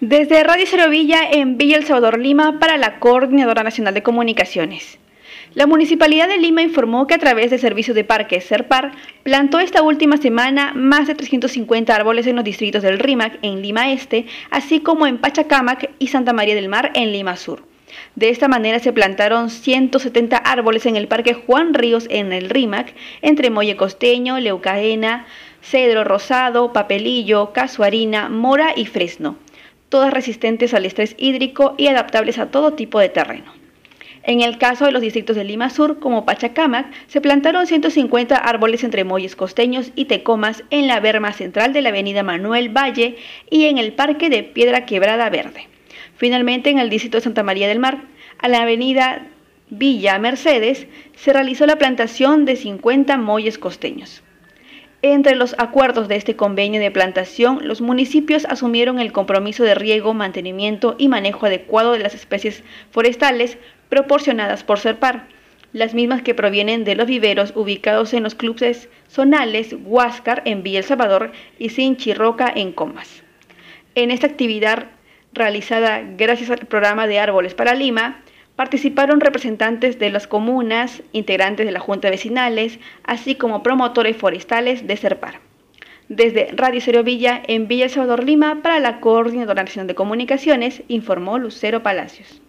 Desde Radio Cero Villa en Villa El Salvador, Lima, para la Coordinadora Nacional de Comunicaciones. La Municipalidad de Lima informó que a través del servicio de parques Serpar plantó esta última semana más de 350 árboles en los distritos del RIMAC en Lima Este, así como en Pachacamac y Santa María del Mar en Lima Sur. De esta manera se plantaron 170 árboles en el Parque Juan Ríos en el RIMAC, entre Molle Costeño, Leucaena, Cedro Rosado, Papelillo, Casuarina, Mora y Fresno todas resistentes al estrés hídrico y adaptables a todo tipo de terreno. En el caso de los distritos de Lima Sur, como Pachacamac, se plantaron 150 árboles entre Molles Costeños y Tecomas en la berma central de la avenida Manuel Valle y en el Parque de Piedra Quebrada Verde. Finalmente, en el distrito de Santa María del Mar, a la avenida Villa Mercedes, se realizó la plantación de 50 molles costeños. Entre los acuerdos de este convenio de plantación, los municipios asumieron el compromiso de riego, mantenimiento y manejo adecuado de las especies forestales proporcionadas por SERPAR, las mismas que provienen de los viveros ubicados en los clubes zonales Huáscar en Villa El Salvador y Sinchirroca en Comas. En esta actividad realizada gracias al programa de árboles para Lima, Participaron representantes de las comunas, integrantes de la Junta Vecinales, así como promotores forestales de CERPAR. Desde Radio Cero Villa, en Villa Salvador Lima, para la Coordinadora Nacional de Comunicaciones, informó Lucero Palacios.